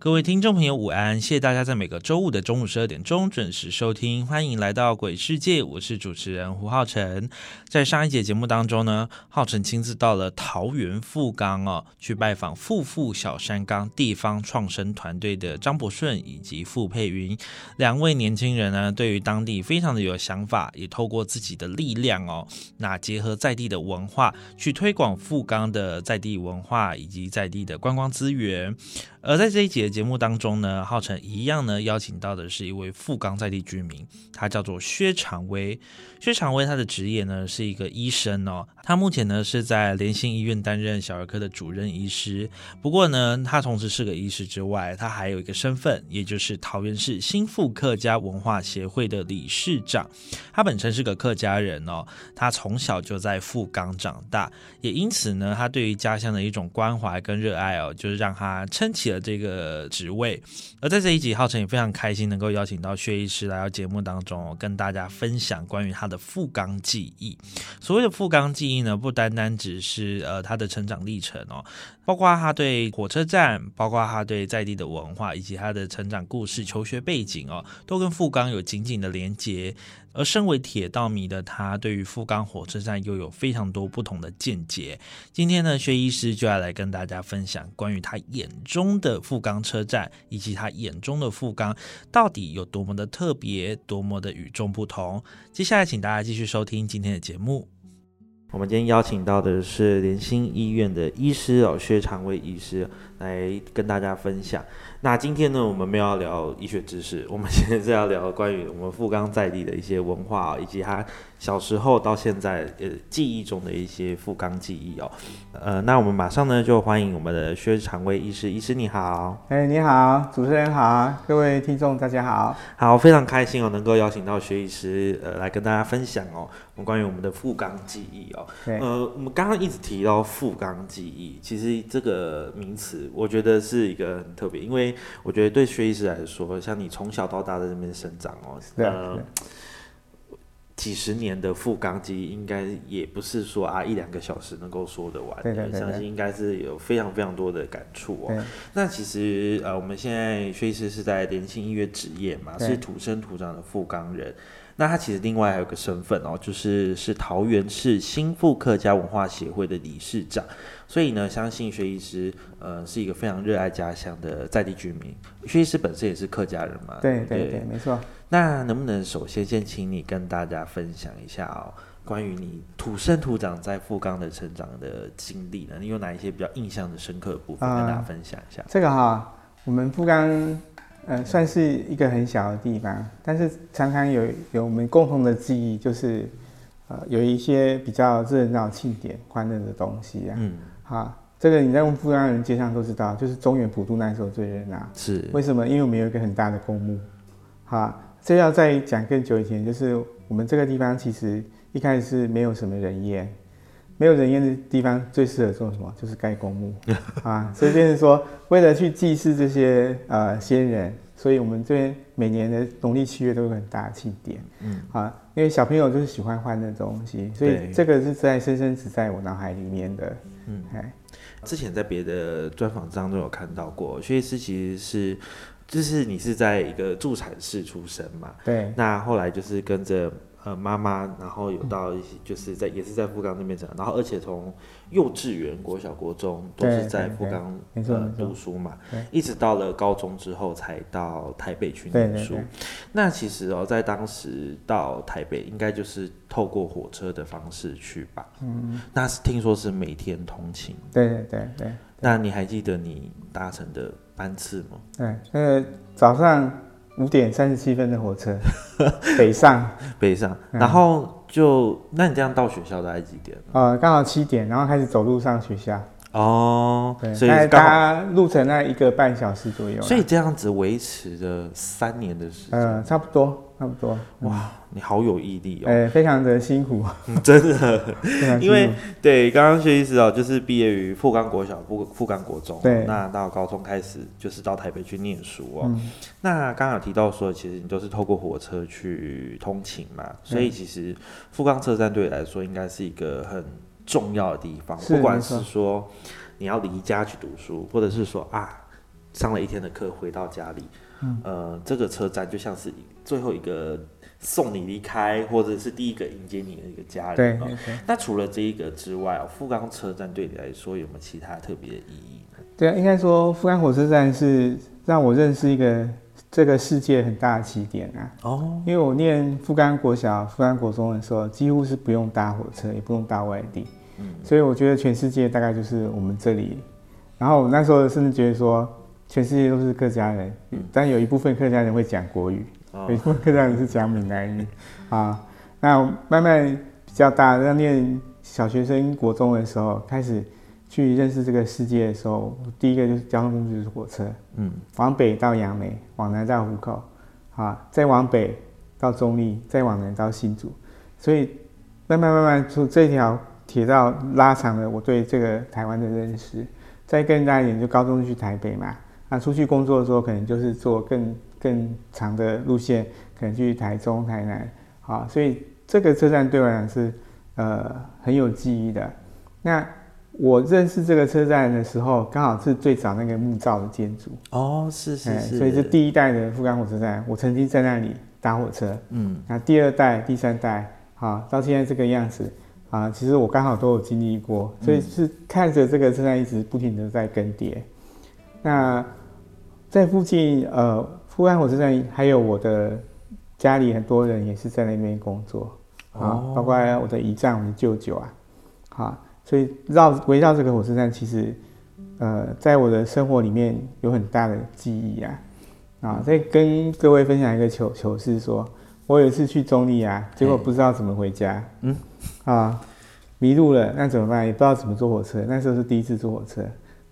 各位听众朋友，午安！谢谢大家在每个周五的中午十二点钟准时收听，欢迎来到鬼世界，我是主持人胡浩辰。在上一节节目当中呢，浩辰亲自到了桃园富冈哦，去拜访富富小山冈地方创生团队的张博顺以及傅佩云两位年轻人呢，对于当地非常的有想法，也透过自己的力量哦，那结合在地的文化，去推广富冈的在地文化以及在地的观光资源。而在这一节节目当中呢，浩辰一样呢邀请到的是一位富冈在地居民，他叫做薛长威。薛长威他的职业呢是一个医生哦，他目前呢是在联心医院担任小儿科的主任医师。不过呢，他同时是个医师之外，他还有一个身份，也就是桃园市新富客家文化协会的理事长。他本身是个客家人哦，他从小就在富冈长大，也因此呢，他对于家乡的一种关怀跟热爱哦，就是让他撑起了这个职位。而在这一集，浩辰也非常开心能够邀请到薛医师来到节目当中，跟大家分享关于他的富冈记忆。所谓的富冈记忆呢，不单单只是呃他的成长历程哦，包括他对火车站，包括他对在地的文化，以及他的成长故事、求学背景哦，都跟富冈有紧紧的连接。而身为铁道迷的他，对于富冈火车站又有非常多不同的见解。今天呢，薛医师就要来跟大家分享关于他眼中的富冈车站，以及他眼中的富冈到底有多么的特别，多么的与众不同。接下来，请大家继续收听今天的节目。我们今天邀请到的是联心医院的医师哦，薛长威医师来跟大家分享。那今天呢，我们没有要聊医学知识，我们现在是要聊关于我们富冈在地的一些文化以及他小时候到现在呃记忆中的一些富冈记忆哦。呃，那我们马上呢就欢迎我们的薛长威医师，医师你好。哎，你好，主持人好，各位听众大家好。好，非常开心哦，能够邀请到薛医师呃来跟大家分享哦，我们关于我们的富冈记忆哦。呃，我们刚刚一直提到富冈记忆，其实这个名词我觉得是一个很特别，因为我觉得对薛医师来说，像你从小到大在这边生长哦，呃，几十年的富冈记忆，应该也不是说啊一两个小时能够说得完的，相信应该是有非常非常多的感触哦。那其实呃，我们现在薛医师是在联信音乐职业嘛，是土生土长的富冈人。那他其实另外还有个身份哦，就是是桃园市新富客家文化协会的理事长，所以呢，相信薛医师呃是一个非常热爱家乡的在地居民。薛医师本身也是客家人嘛，对对对，没错。那能不能首先先请你跟大家分享一下哦，关于你土生土长在富冈的成长的经历呢？你有哪一些比较印象的深刻的部分跟大家分享一下？这个哈，我们富冈。呃，算是一个很小的地方，但是常常有有我们共同的记忆，就是呃有一些比较热闹庆典、欢乐的东西啊。嗯，好，这个你在问富冈人街上都知道，就是中原普渡那时候最热闹。是，为什么？因为我们有一个很大的公墓。好，这要再讲更久以前，就是我们这个地方其实一开始是没有什么人烟。没有人烟的地方最适合做什么？就是盖公墓 啊！所以就是说，为了去祭祀这些呃先人，所以我们这边每年的农历七月都有很大的庆典。嗯，啊，因为小朋友就是喜欢换的东西，所以这个是在深深植在我脑海里面的。嗯，哎，之前在别的专访当中有看到过，薛医师其实是，就是你是在一个助产室出生嘛？对。那后来就是跟着。呃妈妈，然后有到一些就是在也是在富冈那边长，然后而且从幼稚园、国小、国中都是在富冈呃读书嘛，一直到了高中之后才到台北去念书。那其实哦，在当时到台北应该就是透过火车的方式去吧？嗯，那是听说是每天通勤。对对对对那你还记得你搭乘的班次吗？对，那个早上五点三十七分的火车 北上，北上，嗯然后就那你这样到学校大概几点？呃，刚好七点，然后开始走路上学校。哦，对，所以大概路程那一个半小时左右。所以这样子维持了三年的时间，呃，差不多，差不多。哇，你好有毅力哦，呃，非常的辛苦，真的。因为对，刚刚薛医师哦，就是毕业于富冈国小、富富冈国中，对。那到高中开始就是到台北去念书哦。嗯。那刚刚有提到说，其实你都是透过火车去通勤嘛，所以其实富冈车站对你来说应该是一个很重要的地方，不管是说你要离家去读书，或者是说啊上了一天的课回到家里，嗯呃，这个车站就像是最后一个送你离开，或者是第一个迎接你的一个家对人、哦。对对那除了这一个之外、哦，富冈车站对你来说有没有其他特别的意义呢？对啊，应该说富冈火车站是让我认识一个这个世界很大的起点啊。哦，因为我念富冈国小、富冈国中的时候，几乎是不用搭火车，也不用搭外地，嗯所以我觉得全世界大概就是我们这里。然后我那时候甚至觉得说，全世界都是客家人，但有一部分客家人会讲国语，哦。有一部分客家人是讲闽南语啊。那慢慢比较大，要念小学生、国中的时候，开始去认识这个世界的时候，第一个就是交通工具就是火车，嗯，往北到杨梅，往南到湖口，啊，再往北到中立，再往南到新竹，所以慢慢慢慢从这条铁道拉长了我对这个台湾的认识。再更大一点，就高中去台北嘛，那出去工作的时候，可能就是做更更长的路线，可能去台中、台南，啊，所以这个车站对我来讲是呃很有记忆的。那我认识这个车站的时候，刚好是最早那个木造的建筑，哦，是是哎，是，所以是第一代的富冈火车站，我曾经在那里搭火车。嗯那第二代、第三代，啊，到现在这个样子，啊，其实我刚好都有经历过，所以是看着这个车站一直不停的在更迭。那在附近，呃，富安火车站还有我的家里很多人也是在那边工作，啊，哦包括我的姨丈、我的舅舅啊，啊，所以绕围绕这个火车站，其实，呃，在我的生活里面有很大的记忆啊。啊，再跟各位分享一个糗糗事说，我有一次去中立啊，结果不知道怎么回家，嗯，啊，迷路了，那怎么办？也不知道怎么坐火车，那时候是第一次坐火车，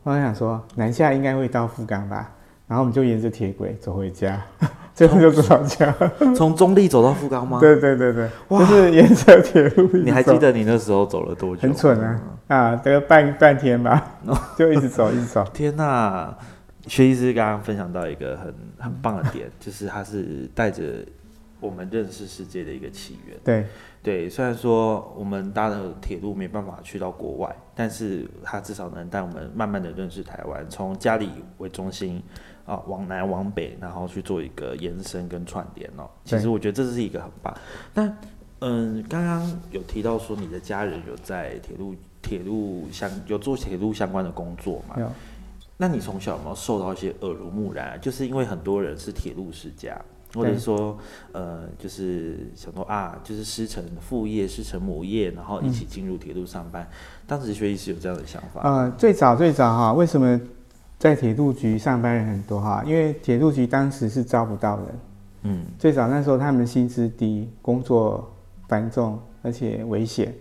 我想说南下应该会到富冈吧，然后我们就沿着铁轨走回家，最后就走到家。从中立走到富冈吗？，对对对对，就是沿着铁路。你还记得你那时候走了多久？很蠢啊！啊，大概半半天吧，就一直走，一直走。天呐！薛医师刚刚分享到一个很很棒的点，就是他是带着我们认识世界的一个起源。对对，虽然说我们搭的铁路没办法去到国外，但是他至少能带我们慢慢的认识台湾，从家里为中心啊，往南往北，然后去做一个延伸跟串联哦。其实我觉得这是一个很棒。那嗯，刚刚有提到说你的家人有在铁路铁路相有做铁路相关的工作嘛？有那你从小有没有受到一些耳濡目染啊？就是因为很多人是铁路世家，或者对说呃，就是想说啊，就是师承父业、师承母业，然后一起进入铁路上班。当时学医是有这样的想法，呃，最早最早哈，为什么在铁路局上班人很多哈？因为铁路局当时是招不到人，嗯最早那时候他们薪资低，工作繁重，而且危险。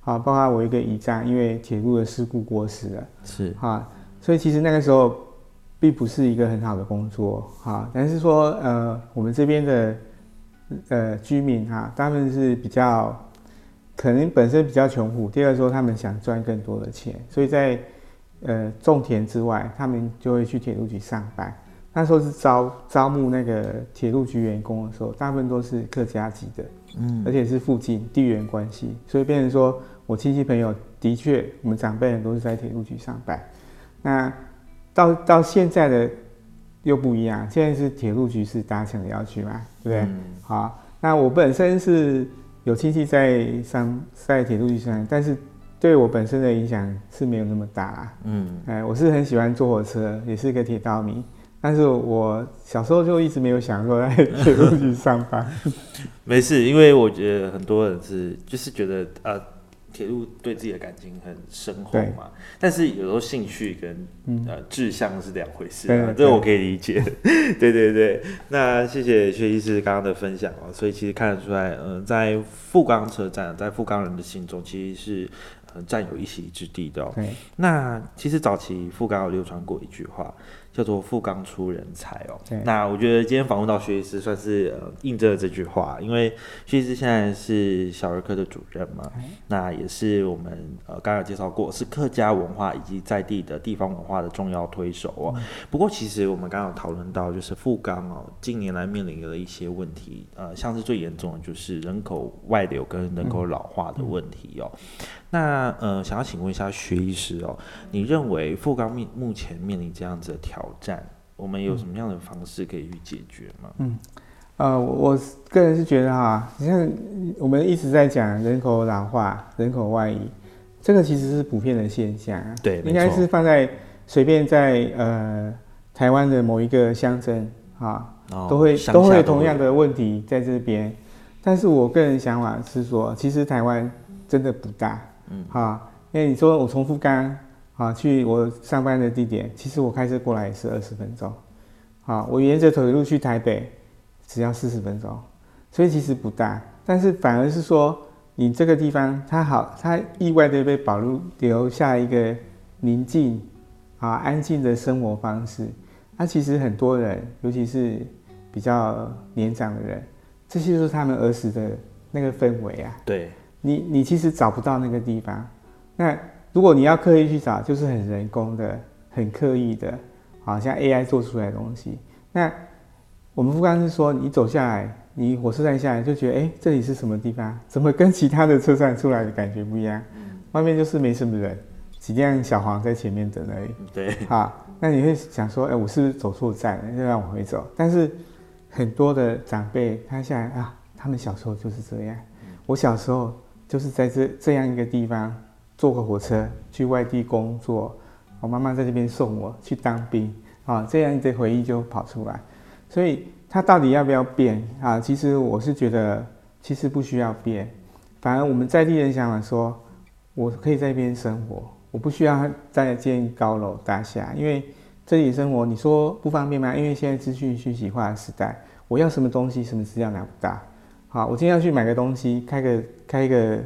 好，包括我一个姨丈，因为铁路的事故过世了。是哈，所以其实那个时候并不是一个很好的工作哈，但是说呃，我们这边的呃居民哈，他们是比较可能本身比较穷苦，第二说他们想赚更多的钱，所以在呃种田之外，他们就会去铁路局上班。那时候是招招募那个铁路局员工的时候，大部分都是客家籍的，嗯而且是附近地缘关系，所以变成说我亲戚朋友的确，我们长辈人都是在铁路局上班。那到到现在的又不一样，现在是铁路局是达成的要去嘛，对不对？嗯好，那我本身是有亲戚在上在铁路局上，但是对我本身的影响是没有那么大啦。嗯，哎，我是很喜欢坐火车，也是一个铁道迷，但是我小时候就一直没有想过在铁路局上班。没事，因为我觉得很多人是就是觉得呃，铁路对自己的感情很深厚嘛，但是有时候兴趣跟嗯呃志向是两回事这我可以理解。对对对，那谢谢薛医师刚刚的分享哦，所以其实看得出来，呃，在富冈车站，在富冈人的心中，其实是呃占有一席之地的、哦。对，那其实早期富冈有流传过一句话，叫做“富冈出人才”哦对。那我觉得今天访问到薛医师，算是呃印证了这句话，因为薛医师现在是小儿科的主任嘛，那也是我们呃刚刚有介绍过，是客家文化以及在地的地方文化的重要推手哦。不过其实我们刚刚有讨论到，就是富冈哦，近年来面临的一些问题，呃，像是最严重的就是人口外流跟人口老化的问题哦。那呃，想要请问一下薛医师哦，你认为富冈面目前面临这样子的挑战，我们有什么样的方式可以去解决吗？嗯呃，我我个人是觉得哈，你看我们一直在讲人口老化、人口外移，这个其实是普遍的现象啊。对，应该是放在随便在呃台湾的某一个乡镇啊，哦都会都会有同样的问题在这边。但是我个人想法是说，其实台湾真的不大，嗯，哈，因为你说我从富冈啊去我上班的地点，其实我开车过来也是二十分钟，啊，我沿着腿路去台北只要四十分钟，所以其实不大。但是反而是说，你这个地方它好，它意外的被保留留下一个宁静啊安静的生活方式。那、其实很多人，尤其是比较年长的人，这些就是他们儿时的那个氛围啊。对，你你其实找不到那个地方。那如果你要刻意去找，就是很人工的、很刻意的，好像 AI 做出来的东西。那我们不光是说，你走下来，你火车站下来就觉得，哎、这里是什么地方？怎么跟其他的车站出来的感觉不一样？外面就是没什么人，几辆小黄在前面等而已。对，好，那你会想说，哎、我是不是走错站了？就让往回走。但是很多的长辈他下来啊，他们小时候就是这样。我小时候就是在这这样一个地方坐个火车去外地工作，我妈妈在这边送我去当兵啊，这样的回忆就跑出来。所以他到底要不要变啊？其实我是觉得，其实不需要变，反而我们在地人想法说，我可以在这边生活，我不需要再建高楼大厦，因为这里生活你说不方便吗？因为现在资讯讯息化的时代，我要什么东西，什么资料拿不到。好，我今天要去买个东西，开个开个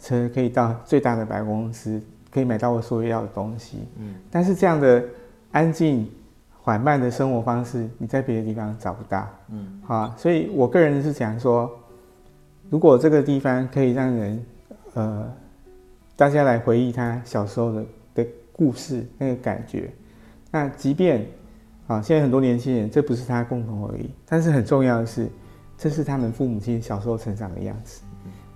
车，可以到最大的百货公司，可以买到我所有要的东西。嗯，但是这样的安静缓慢的生活方式，你在别的地方找不到。嗯，好，所以我个人是想说，如果这个地方可以让人呃大家来回忆他小时候的的故事那个感觉，那即便啊现在很多年轻人这不是他共同回忆，但是很重要的是，这是他们父母亲小时候成长的样子。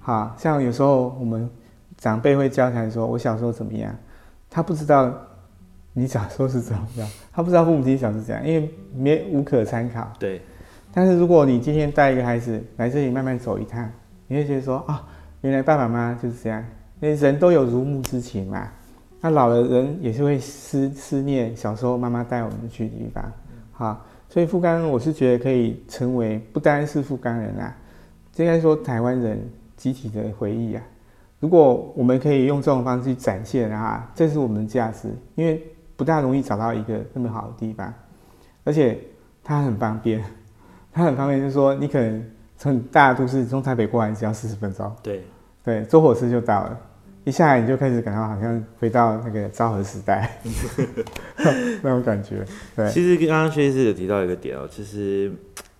好像有时候我们长辈会交谈说，我小时候怎么样，他不知道你小时候是怎么样，他不知道父母亲小时候是怎样，因为没无可参考。对，但是如果你今天带一个孩子来这里慢慢走一趟，你会觉得说啊，原来爸爸妈妈就是这样，因为人都有如沐之情嘛。那老了人也是会思思念小时候妈妈带我们去的地方，好，所以富冈我是觉得可以成为不单是富冈人啊，应该说台湾人集体的回忆啊。如果我们可以用这种方式去展现啊，这是我们的价值，因为不大容易找到一个那么好的地方，而且它很方便。它很方便，就是说你可能从大都市从台北过来只要四十分钟，对，对，坐火车就到了。一下来你就开始感到好像回到那个昭和时代 那种感觉，对，其实刚刚薛医师有提到一个点哦，其实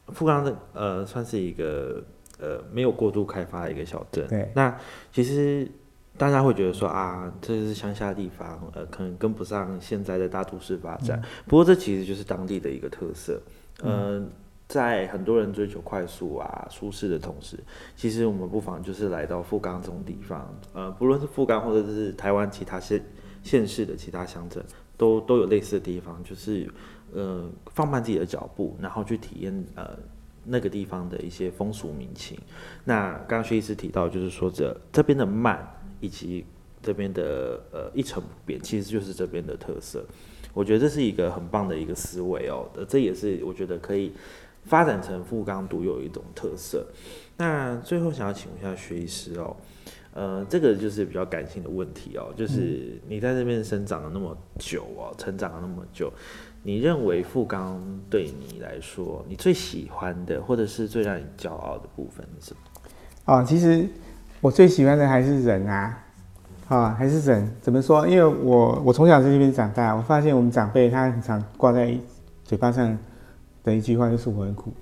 富冈的呃算是一个呃没有过度开发的一个小镇。对，那其实大家会觉得说啊，这是乡下地方，呃，可能跟不上现在的大都市发展。不过这其实就是当地的一个特色。嗯、在很多人追求快速啊、舒适的同时，其实我们不妨就是来到富冈这种地方，呃，不论是富冈或者是台湾其他县县市的其他乡镇，都都有类似的地方，就是呃放慢自己的脚步，然后去体验呃那个地方的一些风俗民情。那刚刚薛医师提到，就是说这这边的慢以及这边的呃一成不变，其实就是这边的特色。我觉得这是一个很棒的一个思维哦，这也是我觉得可以发展成富冈独有一种特色。那最后想要请问一下薛医师哦，呃，这个就是比较感性的问题哦，就是你在这边生长了那么久哦，成长了那么久，你认为富冈对你来说，你最喜欢的或者是最让你骄傲的部分是什么？哦，其实我最喜欢的还是人啊，啊，还是人。怎么说？因为我我从小在这边长大，我发现我们长辈他很常挂在嘴巴上的一句话就是我很苦，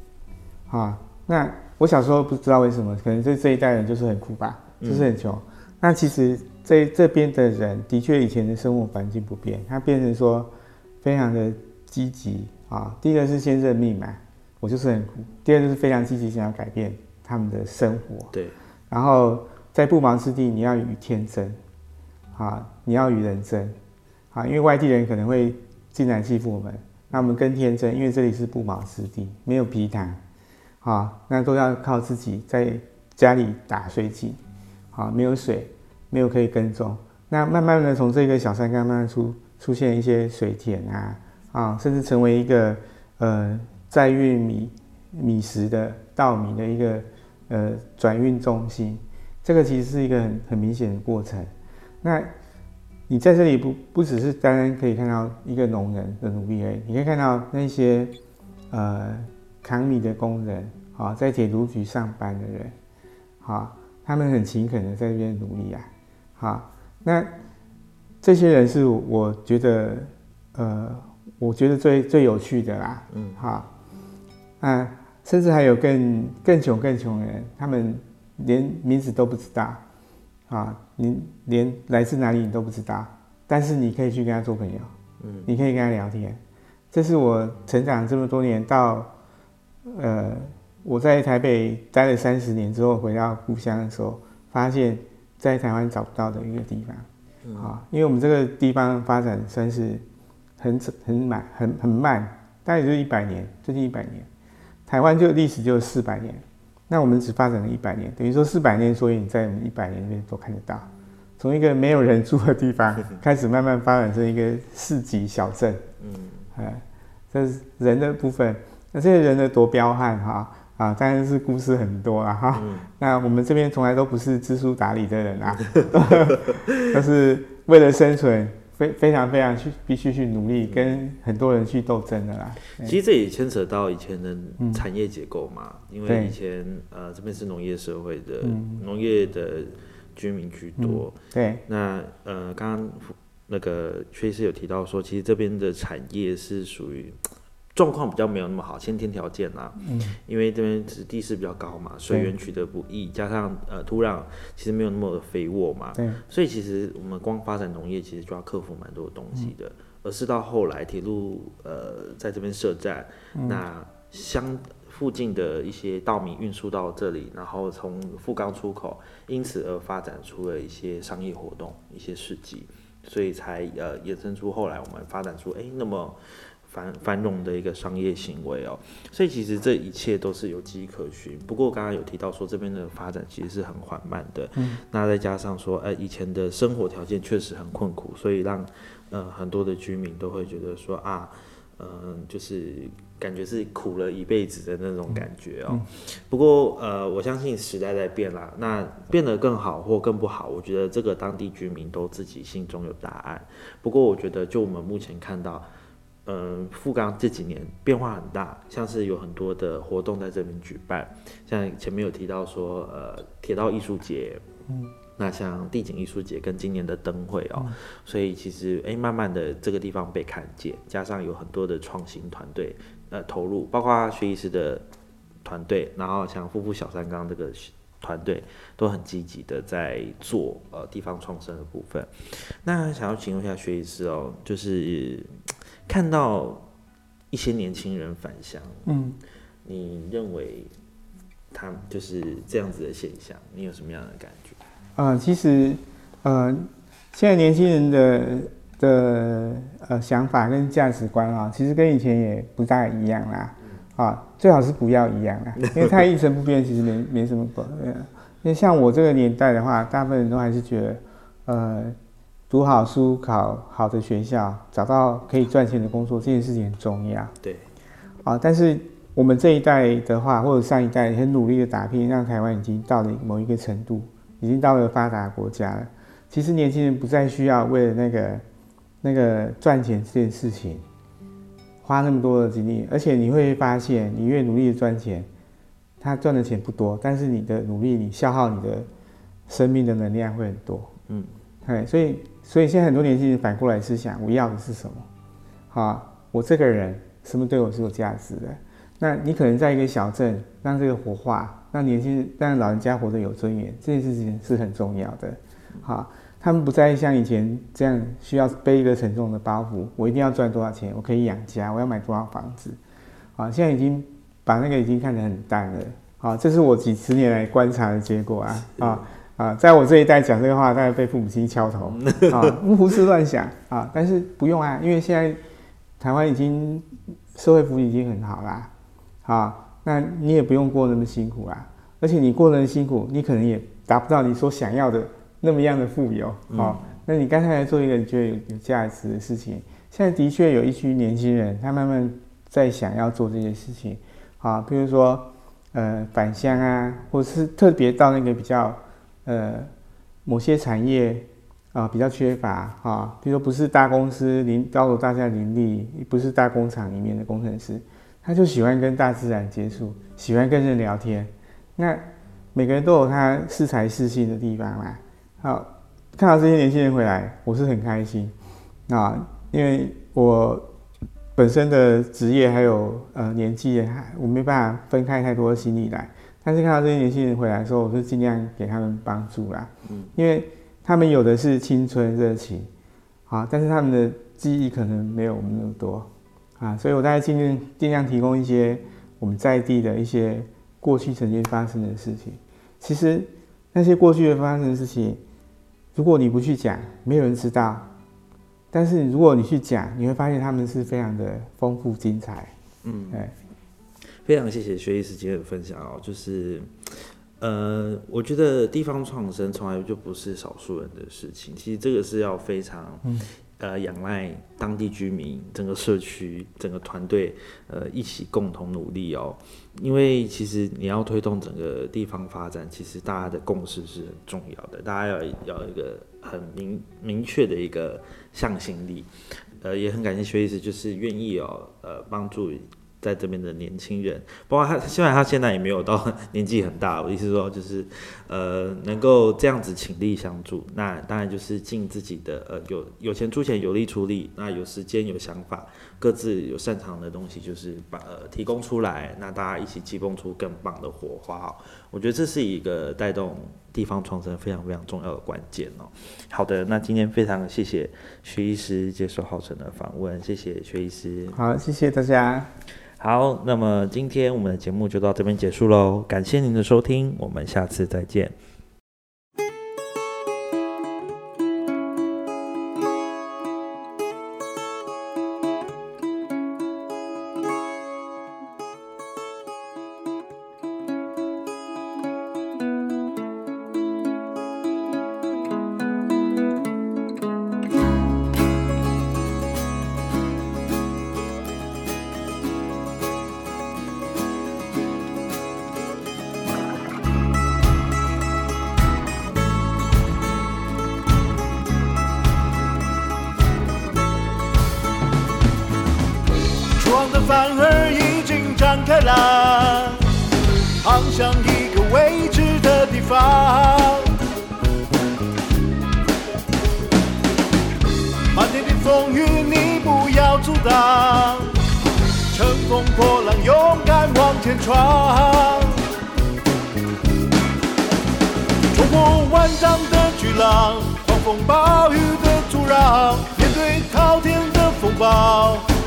啊，那我小时候不知道为什么，可能这这一代人就是很苦吧，就是很穷。那其实这这边的人的确以前的生活环境不变，他变成说非常的积极啊。第一个是先认命嘛，我就是很苦；第二个是非常积极想要改变。他们的生活，对，然后在不忙之地，你要与天争，啊，你要与人争，啊，因为外地人可能会进来欺负我们，那我们更天真，因为这里是不毛之地，没有皮塘，啊，那都要靠自己在家里打水井，啊，没有水，没有可以耕种，那慢慢的从这个小山冈慢慢出出现一些水田啊，啊，甚至成为一个呃载运米米食的稻米的一个。呃，转运中心，这个其实是一个很很明显的过程。那你在这里不不只是单单可以看到一个农人的努力而已，你可以看到那些呃扛米的工人，啊，在铁路局上班的人，啊，他们很勤恳的在这边努力啊，好，那这些人是我觉得呃，我觉得最最有趣的啦，嗯，好，啊。甚至还有更更穷更穷的人，他们连名字都不知道，啊，你连来自哪里你都不知道，但是你可以去跟他做朋友，嗯，你可以跟他聊天，这是我成长这么多年到，呃，我在台北待了三十年之后回到故乡的时候，发现，在台湾找不到的一个地方，啊，因为我们这个地方发展算是很很慢很很慢，大概就是一百年，最近一百年。台湾就历史就四百年，那我们只发展了一百年，等于说四百年，所以你在我们一百年里面都看得到，从一个没有人住的地方 开始慢慢发展成一个市级小镇。嗯，哎，这是人的部分，那这些人的多彪悍哈啊，当然是故事很多啊哈。那我们这边从来都不是知书达理的人啊，都是为了生存。非非常非常去必须去努力跟很多人去斗争的啦。其实这也牵扯到以前的产业结构嘛，因为以前呃这边是农业社会的，农业的居民居多。对。那呃刚刚那个薛医师有提到说，其实这边的产业是属于。状况比较没有那么好，先天条件啊，嗯，因为这边是地势比较高嘛，水源取得不易，加上呃土壤其实没有那么肥沃嘛，对，所以其实我们光发展农业其实就要克服蛮多东西的，而是到后来铁路呃在这边设站，那相附近的一些稻米运输到这里，然后从富冈出口，因此而发展出了一些商业活动，一些事迹，所以才呃衍生出后来我们发展出哎那么。繁繁荣的一个商业行为哦，所以其实这一切都是有迹可循。不过刚刚有提到说这边的发展其实是很缓慢的，嗯，那再加上说，哎，以前的生活条件确实很困苦，所以让呃很多的居民都会觉得说啊，嗯，就是感觉是苦了一辈子的那种感觉哦。不过呃，我相信时代在变啦，那变得更好或更不好，我觉得这个当地居民都自己心中有答案。不过我觉得就我们目前看到。嗯，富冈这几年变化很大，像是有很多的活动在这边举办，像前面有提到说，呃，铁道艺术节，嗯，那像地景艺术节跟今年的灯会哦，所以其实哎，慢慢的这个地方被看见，加上有很多的创新团队呃投入，包括学医师的团队，然后像夫妇小三刚这个团队都很积极的在做呃地方创生的部分。那想要请问一下薛医师哦，就是。看到一些年轻人返乡，嗯，你认为他就是这样子的现象，你有什么样的感觉？啊，其实，呃，现在年轻人的的呃想法跟价值观啊，其实跟以前也不大一样啦。啊，最好是不要一样啦，因为太一成不变，其实没没什么不。因为像我这个年代的话，大部分人都还是觉得，呃，读好书、考好的学校、找到可以赚钱的工作，这件事情很重要。对。啊，但是我们这一代的话，或者上一代很努力的打拼，让台湾已经到了某一个程度，已经到了发达国家了。其实年轻人不再需要为了那个那个赚钱这件事情花那么多的精力，而且你会发现，你越努力的赚钱。他赚的钱不多，但是你的努力，你消耗你的生命的能量会很多。嗯，对，所以所以现在很多年轻人反过来思想，我要的是什么？好，我这个人什么对我是有价值的？那你可能在一个小镇让这个活化，让年轻人让老人家活得有尊严，这件事情是很重要的。好，他们不再像以前这样需要背一个沉重的包袱，我一定要赚多少钱，我可以养家，我要买多少房子。啊，现在已经。把那个已经看得很淡了，好，这是我几十年来观察的结果啊啊啊！在我这一代讲这个话，大概被父母亲敲头啊，胡思乱想啊。但是不用啊，因为现在台湾已经社会福利已经很好啦，啊，那你也不用过那么辛苦啦。而且你过得辛苦，你可能也达不到你所想要的那么样的富有好，那你刚才来做一个你觉得有有价值的事情，现在的确有一群年轻人，他慢慢在想要做这件事情。啊，比如说，呃，返乡啊，或者是特别到那个比较，呃，某些产业啊比较缺乏啊，比如说不是大公司林高楼大厦林立，不是大工厂里面的工程师，他就喜欢跟大自然接触，喜欢跟人聊天。那每个人都有他适才适性的地方嘛。好，看到这些年轻人回来，我是很开心啊，因为我。本身的职业还有呃年纪，还我没办法分开太多的心力来。但是看到这些年轻人回来的时候，我就尽量给他们帮助啦。嗯，因为他们有的是青春热情，啊，但是他们的记忆可能没有我们那么多，啊，所以我大概尽量尽量提供一些我们在地的一些过去曾经发生的事情。其实那些过去的发生的事情，如果你不去讲，没有人知道。但是如果你去讲，你会发现他们是非常的丰富精彩。嗯，哎，非常谢谢薛医师今天的分享哦。就是，呃，我觉得地方创生从来就不是少数人的事情，其实这个是要非常，呃，仰赖当地居民、整个社区、整个团队，呃，一起共同努力哦。因为其实你要推动整个地方发展，其实大家的共识是很重要的，大家要要一个很明明确的一个。向心力，呃，也很感谢薛医师，就是愿意哦，呃，帮助在这边的年轻人，包括他，虽然他现在也没有到 年纪很大，我意思说就是，呃，能够这样子倾力相助，那当然就是尽自己的，呃，有有钱出钱，有力出力，那有时间有想法。各自有擅长的东西，就是把呃提供出来，那大家一起激蹦出更棒的火花。我觉得这是一个带动地方创生非常非常重要的关键哦。好的，那今天非常谢谢薛医师接受浩辰的访问，谢谢薛医师。好，谢谢大家。好，那么今天我们的节目就到这边结束喽，感谢您的收听，我们下次再见。向一个未知的地方。漫天的风雨你不要阻挡乘风破浪勇敢往前闯。冲破万丈的巨浪狂风暴雨的阻挡面对滔天的风暴。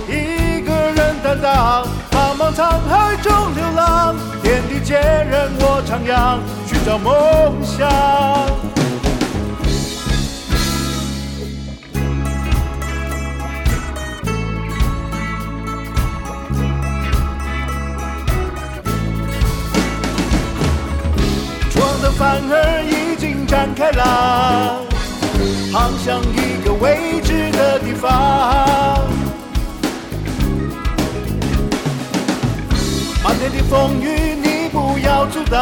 担当，茫茫沧海中流浪，天地间任我徜徉，寻找梦想。船的帆儿已经展开了，航向一个未知。风雨，你不要阻挡，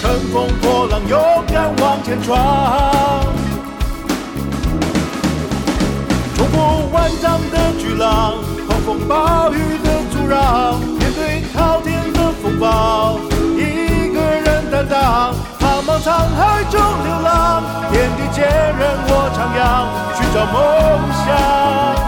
乘风破浪，勇敢往前闯。冲破万丈的巨浪，狂风暴雨的阻扰，面对滔天的风暴，一个人担当，茫茫沧海中流浪，天地间任我徜徉，寻找梦想。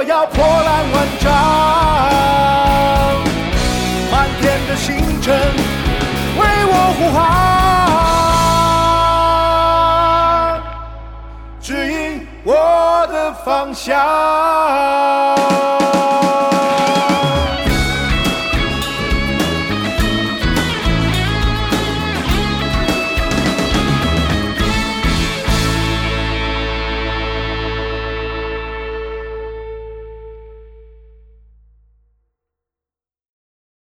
我要破烂万丈，满天的星辰。为我呼喊，指引我的方向。